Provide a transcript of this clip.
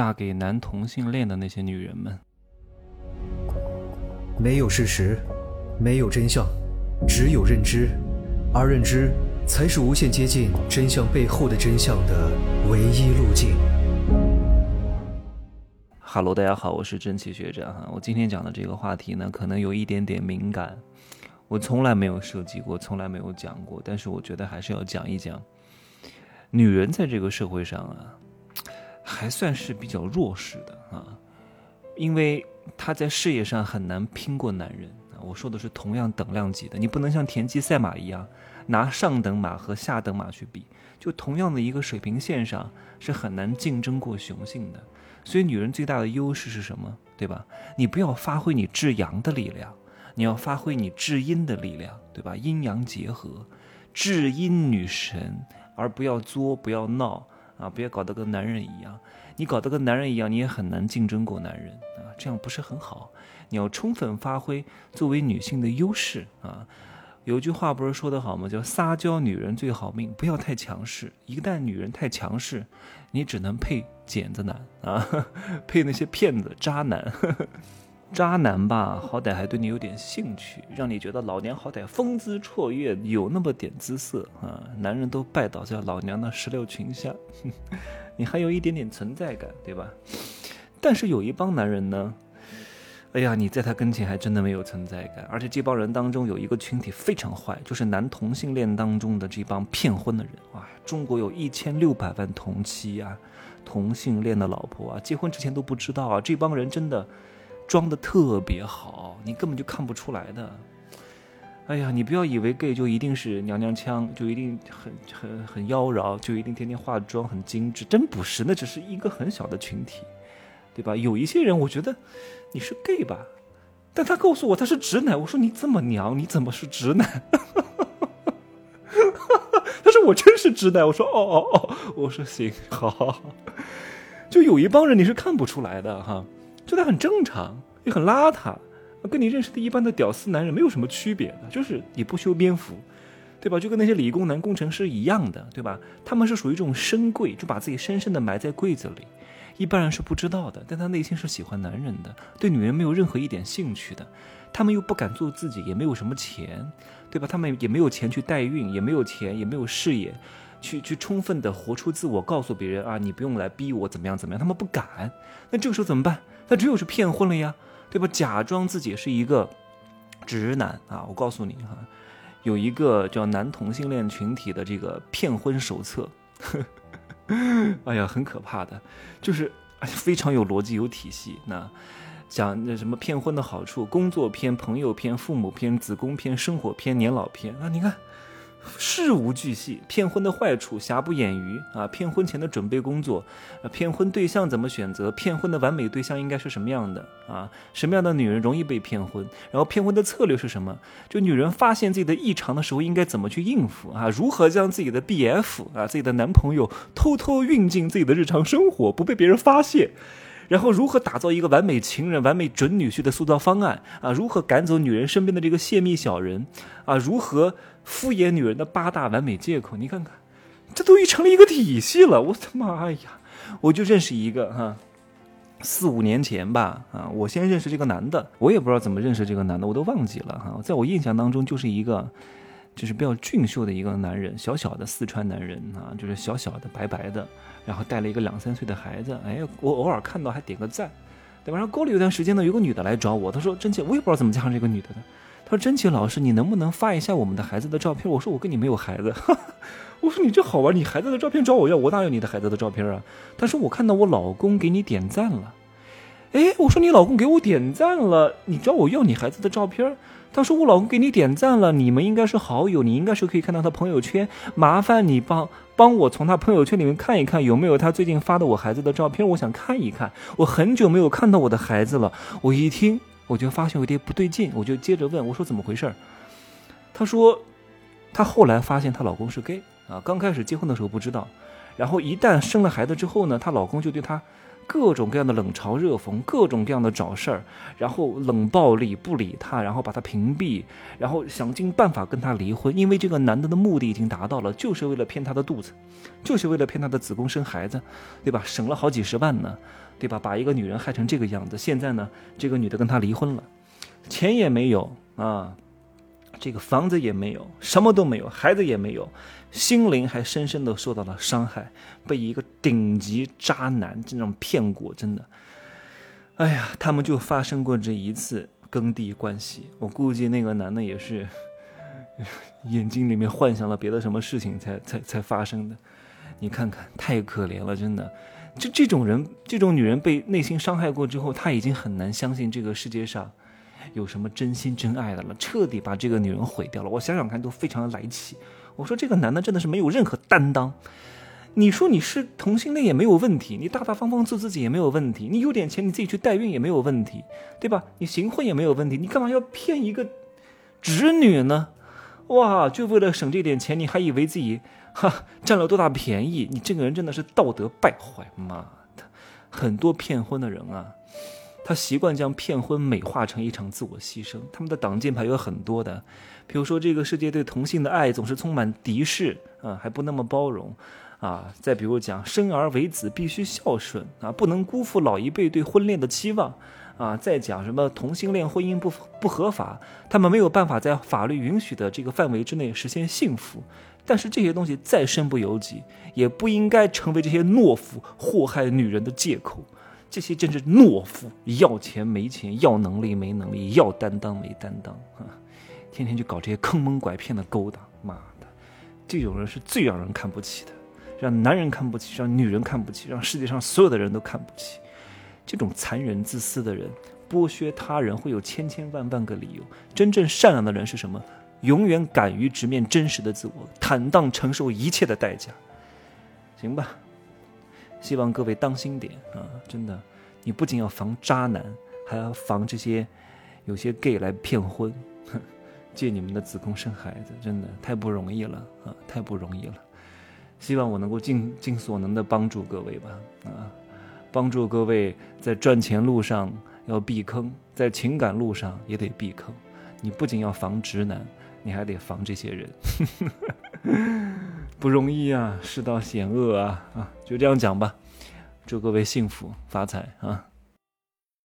嫁给男同性恋的那些女人们。没有事实，没有真相，只有认知，而认知才是无限接近真相背后的真相的唯一路径。哈喽，大家好，我是真奇学长哈。我今天讲的这个话题呢，可能有一点点敏感，我从来没有涉及过，从来没有讲过，但是我觉得还是要讲一讲。女人在这个社会上啊。还算是比较弱势的啊，因为她在事业上很难拼过男人啊。我说的是同样等量级的，你不能像田忌赛马一样拿上等马和下等马去比，就同样的一个水平线上是很难竞争过雄性的。所以女人最大的优势是什么？对吧？你不要发挥你至阳的力量，你要发挥你至阴的力量，对吧？阴阳结合，至阴女神，而不要作，不要闹。啊，不要搞得跟男人一样，你搞得跟男人一样，你也很难竞争过男人啊，这样不是很好。你要充分发挥作为女性的优势啊。有句话不是说得好吗？叫撒娇女人最好命，不要太强势。一旦女人太强势，你只能配剪子男啊，配那些骗子渣男。渣男吧，好歹还对你有点兴趣，让你觉得老娘好歹风姿绰约，有那么点姿色啊！男人都拜倒在老娘的石榴裙下，你还有一点点存在感，对吧？但是有一帮男人呢，哎呀，你在他跟前还真的没有存在感，而且这帮人当中有一个群体非常坏，就是男同性恋当中的这帮骗婚的人哇！中国有一千六百万同妻啊，同性恋的老婆啊，结婚之前都不知道啊，这帮人真的。装的特别好，你根本就看不出来的。哎呀，你不要以为 gay 就一定是娘娘腔，就一定很很很妖娆，就一定天天化妆很精致，真不是，那只是一个很小的群体，对吧？有一些人，我觉得你是 gay 吧，但他告诉我他是直男，我说你这么娘，你怎么是直男？他说我真是直男，我说哦哦哦，我说行，好好好，就有一帮人你是看不出来的哈。就他很正常，也很邋遢，跟你认识的一般的屌丝男人没有什么区别的，就是你不修边幅，对吧？就跟那些理工男、工程师一样的，对吧？他们是属于这种深柜，就把自己深深的埋在柜子里，一般人是不知道的，但他内心是喜欢男人的，对女人没有任何一点兴趣的，他们又不敢做自己，也没有什么钱，对吧？他们也没有钱去代孕，也没有钱，也没有事业，去去充分的活出自我，告诉别人啊，你不用来逼我怎么样怎么样，他们不敢，那这个时候怎么办？那只有是骗婚了呀，对吧？假装自己是一个直男啊！我告诉你哈，有一个叫男同性恋群体的这个骗婚手册，哎呀，很可怕的，就是非常有逻辑、有体系。那讲那什么骗婚的好处，工作篇、朋友篇、父母篇、子宫篇、生活篇、年老篇啊！你看。事无巨细，骗婚的坏处瑕不掩瑜啊！骗婚前的准备工作，骗婚对象怎么选择？骗婚的完美对象应该是什么样的啊？什么样的女人容易被骗婚？然后骗婚的策略是什么？就女人发现自己的异常的时候，应该怎么去应付啊？如何将自己的 BF 啊，自己的男朋友偷偷运进自己的日常生活，不被别人发现？然后如何打造一个完美情人、完美准女婿的塑造方案啊？如何赶走女人身边的这个泄密小人啊？如何敷衍女人的八大完美借口？你看看，这都已成了一个体系了。我的妈呀！我就认识一个哈，四五年前吧啊，我先认识这个男的，我也不知道怎么认识这个男的，我都忘记了哈。在我印象当中，就是一个。就是比较俊秀的一个男人，小小的四川男人啊，就是小小的白白的，然后带了一个两三岁的孩子。哎，我偶尔看到还点个赞，对吧？然后过了有段时间呢，有个女的来找我，她说：“真奇，我也不知道怎么加上这个女的的。”她说：“真奇老师，你能不能发一下我们的孩子的照片？”我说：“我跟你没有孩子。”我说：“你这好玩，你孩子的照片找我要，我哪有你的孩子的照片啊？”她说：“我看到我老公给你点赞了。”哎，我说：“你老公给我点赞了，你找我要你孩子的照片？”他说：“我老公给你点赞了，你们应该是好友，你应该是可以看到他朋友圈。麻烦你帮帮我从他朋友圈里面看一看，有没有他最近发的我孩子的照片？我想看一看。我很久没有看到我的孩子了。我一听，我就发现有点不对劲，我就接着问我说：怎么回事？他说，他后来发现她老公是 gay 啊。刚开始结婚的时候不知道，然后一旦生了孩子之后呢，她老公就对她。各种各样的冷嘲热讽，各种各样的找事儿，然后冷暴力不理他，然后把他屏蔽，然后想尽办法跟他离婚，因为这个男的的目的已经达到了，就是为了骗他的肚子，就是为了骗他的子宫生孩子，对吧？省了好几十万呢，对吧？把一个女人害成这个样子，现在呢，这个女的跟他离婚了，钱也没有啊。这个房子也没有，什么都没有，孩子也没有，心灵还深深的受到了伤害，被一个顶级渣男这种骗过，真的。哎呀，他们就发生过这一次耕地关系，我估计那个男的也是 眼睛里面幻想了别的什么事情才才才发生的。你看看，太可怜了，真的。就这种人，这种女人被内心伤害过之后，她已经很难相信这个世界上。有什么真心真爱的了？彻底把这个女人毁掉了。我想想看，都非常的来气。我说这个男的真的是没有任何担当。你说你是同性恋也没有问题，你大大方方做自己也没有问题，你有点钱你自己去代孕也没有问题，对吧？你行婚也没有问题，你干嘛要骗一个侄女呢？哇，就为了省这点钱，你还以为自己哈占了多大便宜？你这个人真的是道德败坏！妈的，很多骗婚的人啊。他习惯将骗婚美化成一场自我牺牲，他们的挡箭牌有很多的，比如说这个世界对同性的爱总是充满敌视啊，还不那么包容啊。再比如讲生儿为子必须孝顺啊，不能辜负老一辈对婚恋的期望啊。再讲什么同性恋婚姻不不合法，他们没有办法在法律允许的这个范围之内实现幸福。但是这些东西再身不由己，也不应该成为这些懦夫祸害女人的借口。这些真是懦夫，要钱没钱，要能力没能力，要担当没担当啊！天天就搞这些坑蒙拐骗的勾当，妈的，这种人是最让人看不起的，让男人看不起，让女人看不起，让世界上所有的人都看不起。这种残忍自私的人，剥削他人会有千千万万个理由。真正善良的人是什么？永远敢于直面真实的自我，坦荡承受一切的代价。行吧。希望各位当心点啊！真的，你不仅要防渣男，还要防这些有些 gay 来骗婚，借你们的子宫生孩子，真的太不容易了啊！太不容易了。希望我能够尽尽所能的帮助各位吧啊！帮助各位在赚钱路上要避坑，在情感路上也得避坑。你不仅要防直男，你还得防这些人。不容易啊，世道险恶啊啊，就这样讲吧，祝各位幸福发财啊！